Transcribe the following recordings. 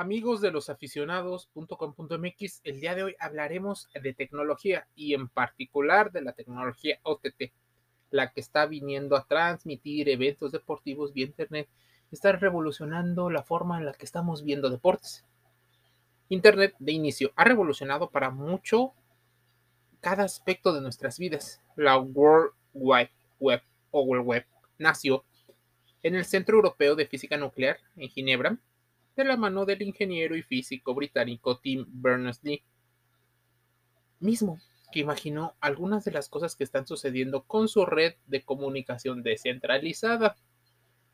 Amigos de los aficionados.com.mx, el día de hoy hablaremos de tecnología y en particular de la tecnología OTT, la que está viniendo a transmitir eventos deportivos vía internet, está revolucionando la forma en la que estamos viendo deportes. Internet de inicio ha revolucionado para mucho cada aspecto de nuestras vidas. La World Wide Web o World Web nació en el Centro Europeo de Física Nuclear en Ginebra de la mano del ingeniero y físico británico Tim Berners-Lee, mismo que imaginó algunas de las cosas que están sucediendo con su red de comunicación descentralizada.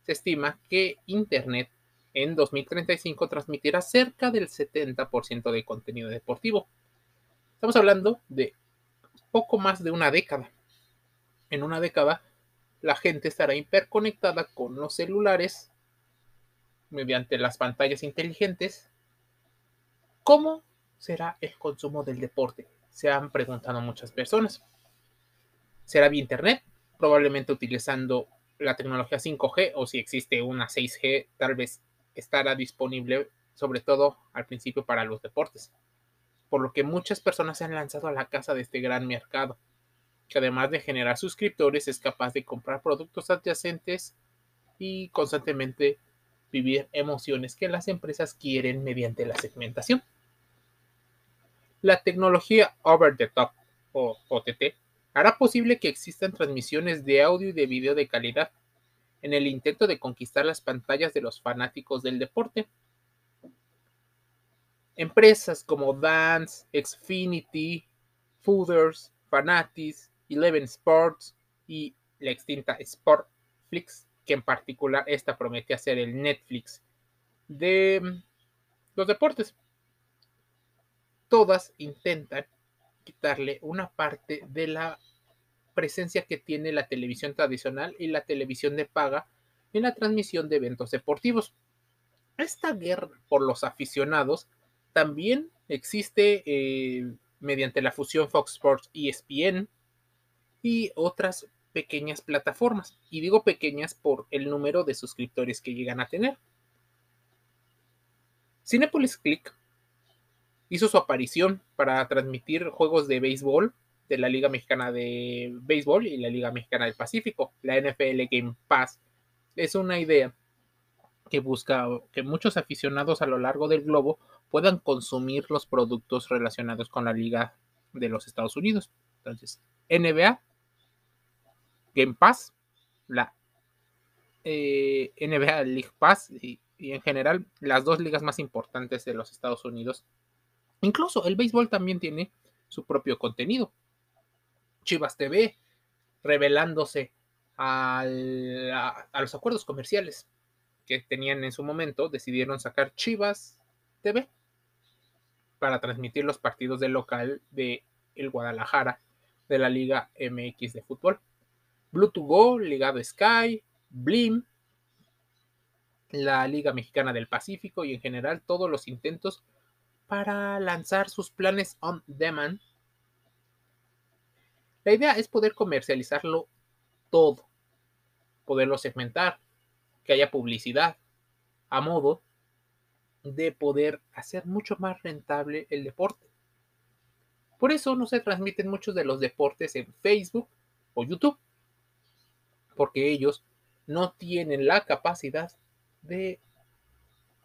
Se estima que Internet en 2035 transmitirá cerca del 70% de contenido deportivo. Estamos hablando de poco más de una década. En una década, la gente estará hiperconectada con los celulares mediante las pantallas inteligentes, ¿cómo será el consumo del deporte? Se han preguntado muchas personas. ¿Será vía Internet? Probablemente utilizando la tecnología 5G o si existe una 6G, tal vez estará disponible sobre todo al principio para los deportes. Por lo que muchas personas se han lanzado a la casa de este gran mercado, que además de generar suscriptores es capaz de comprar productos adyacentes y constantemente vivir emociones que las empresas quieren mediante la segmentación. La tecnología Over the Top o OTT hará posible que existan transmisiones de audio y de video de calidad en el intento de conquistar las pantallas de los fanáticos del deporte. Empresas como Dance, Xfinity, Fooders, Fanatis, Eleven Sports y la extinta Sportflix que en particular esta promete ser el Netflix de mm, los deportes. Todas intentan quitarle una parte de la presencia que tiene la televisión tradicional y la televisión de paga en la transmisión de eventos deportivos. Esta guerra por los aficionados también existe eh, mediante la fusión Fox Sports ESPN y otras pequeñas plataformas. Y digo pequeñas por el número de suscriptores que llegan a tener. Cinepolis Click hizo su aparición para transmitir juegos de béisbol de la Liga Mexicana de Béisbol y la Liga Mexicana del Pacífico, la NFL Game Pass. Es una idea que busca que muchos aficionados a lo largo del globo puedan consumir los productos relacionados con la Liga de los Estados Unidos. Entonces, NBA Game Pass, la eh, NBA League Pass y, en general las dos ligas más importantes de los Estados Unidos. Incluso el béisbol también tiene su propio contenido. Chivas TV, revelándose a, los acuerdos comerciales que tenían en su momento, decidieron sacar Chivas TV para transmitir los partidos del local de el Guadalajara de la Liga MX de fútbol. Bluetooth Go, ligado a Sky, Blim, la Liga Mexicana del Pacífico y en general todos los intentos para lanzar sus planes on demand. La idea es poder comercializarlo todo, poderlo segmentar, que haya publicidad, a modo de poder hacer mucho más rentable el deporte. Por eso no se transmiten muchos de los deportes en Facebook o YouTube porque ellos no tienen la capacidad de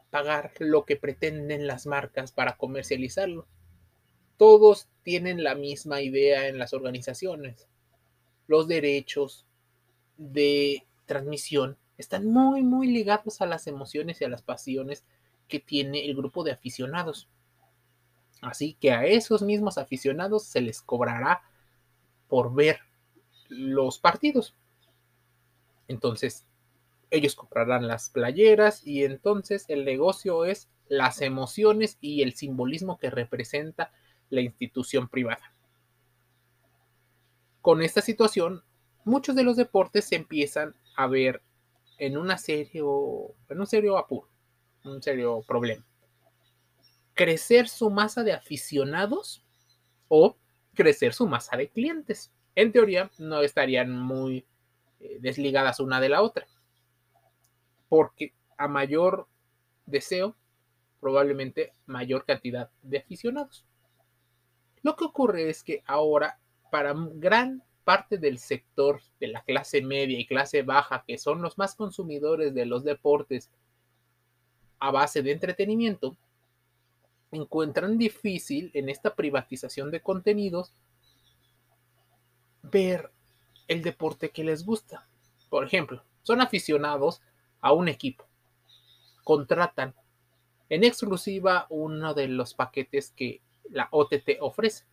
pagar lo que pretenden las marcas para comercializarlo. Todos tienen la misma idea en las organizaciones. Los derechos de transmisión están muy, muy ligados a las emociones y a las pasiones que tiene el grupo de aficionados. Así que a esos mismos aficionados se les cobrará por ver los partidos. Entonces, ellos comprarán las playeras y entonces el negocio es las emociones y el simbolismo que representa la institución privada. Con esta situación, muchos de los deportes se empiezan a ver en, serio, un serio apuro, un serio problema. Crecer su masa de aficionados o crecer su masa de clientes. En teoría, no estarían muy desligadas una de la otra. Porque a mayor deseo, probablemente mayor cantidad de aficionados. Lo que ocurre es que ahora, para gran parte del sector de la clase media y clase baja, que son los más consumidores de los deportes a base de entretenimiento, encuentran difícil en esta privatización de contenidos ver el deporte que les gusta. Por ejemplo, son aficionados a un equipo, contratan en exclusiva uno de los paquetes que la OTT ofrece,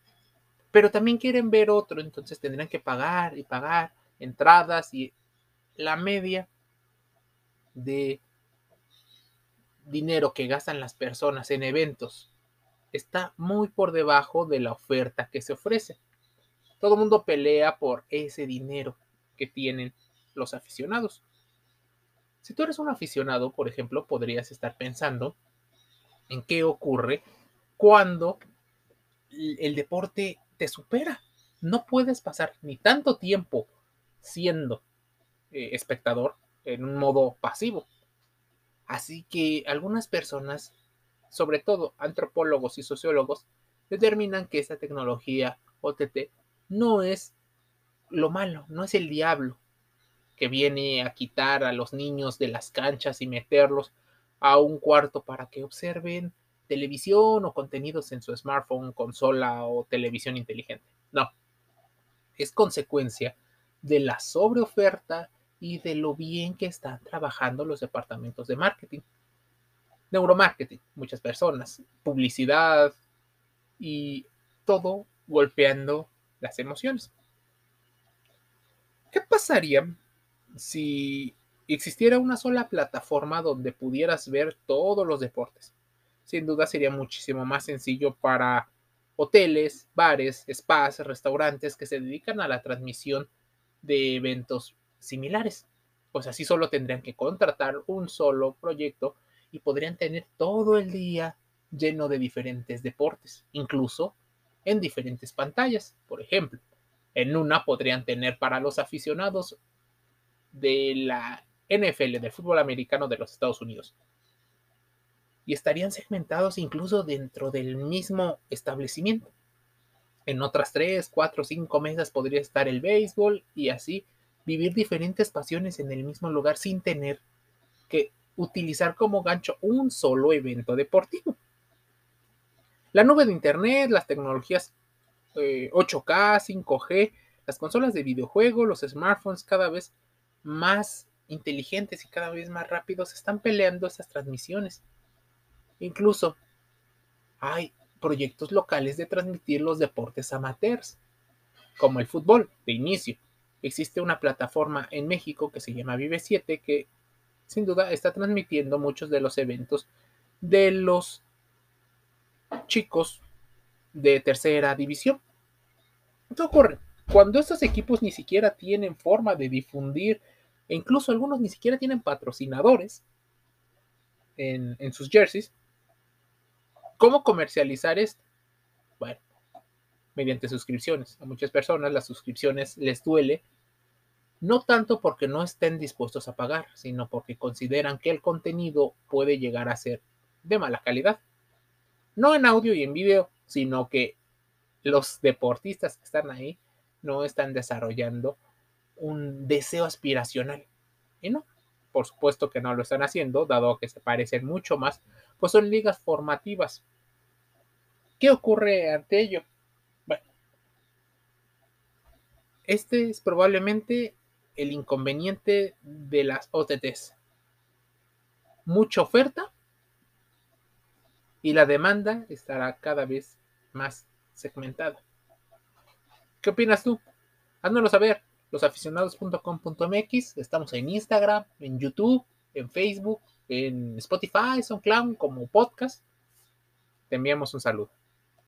pero también quieren ver otro, entonces tendrán que pagar y pagar entradas y la media de dinero que gastan las personas en eventos está muy por debajo de la oferta que se ofrece. Todo el mundo pelea por ese dinero que tienen los aficionados. Si tú eres un aficionado, por ejemplo, podrías estar pensando en qué ocurre cuando el deporte te supera. No puedes pasar ni tanto tiempo siendo eh, espectador en un modo pasivo. Así que algunas personas, sobre todo antropólogos y sociólogos, determinan que esta tecnología OTT no es lo malo, no es el diablo que viene a quitar a los niños de las canchas y meterlos a un cuarto para que observen televisión o contenidos en su smartphone, consola o televisión inteligente. No, es consecuencia de la sobreoferta y de lo bien que están trabajando los departamentos de marketing. Neuromarketing, muchas personas, publicidad y todo golpeando las emociones. ¿Qué pasaría si existiera una sola plataforma donde pudieras ver todos los deportes? Sin duda sería muchísimo más sencillo para hoteles, bares, spas, restaurantes que se dedican a la transmisión de eventos similares. Pues así solo tendrían que contratar un solo proyecto y podrían tener todo el día lleno de diferentes deportes, incluso en diferentes pantallas. Por ejemplo, en una podrían tener para los aficionados de la NFL, del fútbol americano de los Estados Unidos. Y estarían segmentados incluso dentro del mismo establecimiento. En otras tres, cuatro, cinco mesas podría estar el béisbol y así vivir diferentes pasiones en el mismo lugar sin tener que utilizar como gancho un solo evento deportivo. La nube de Internet, las tecnologías 8K, eh, 5G, las consolas de videojuego, los smartphones cada vez más inteligentes y cada vez más rápidos están peleando esas transmisiones. Incluso hay proyectos locales de transmitir los deportes amateurs, como el fútbol de inicio. Existe una plataforma en México que se llama Vive 7 que sin duda está transmitiendo muchos de los eventos de los chicos de tercera división. ¿Qué ocurre? Cuando estos equipos ni siquiera tienen forma de difundir, e incluso algunos ni siquiera tienen patrocinadores en, en sus jerseys, ¿cómo comercializar esto? Bueno, mediante suscripciones. A muchas personas las suscripciones les duele, no tanto porque no estén dispuestos a pagar, sino porque consideran que el contenido puede llegar a ser de mala calidad no en audio y en video, sino que los deportistas que están ahí no están desarrollando un deseo aspiracional. Y no, por supuesto que no lo están haciendo, dado que se parecen mucho más, pues son ligas formativas. ¿Qué ocurre ante ello? Bueno, este es probablemente el inconveniente de las OTTs. Mucha oferta y la demanda estará cada vez más segmentada. ¿Qué opinas tú? Háznoslo saber. Losaficionados.com.mx. Estamos en Instagram, en YouTube, en Facebook, en Spotify, SoundCloud como podcast. Te enviamos un saludo.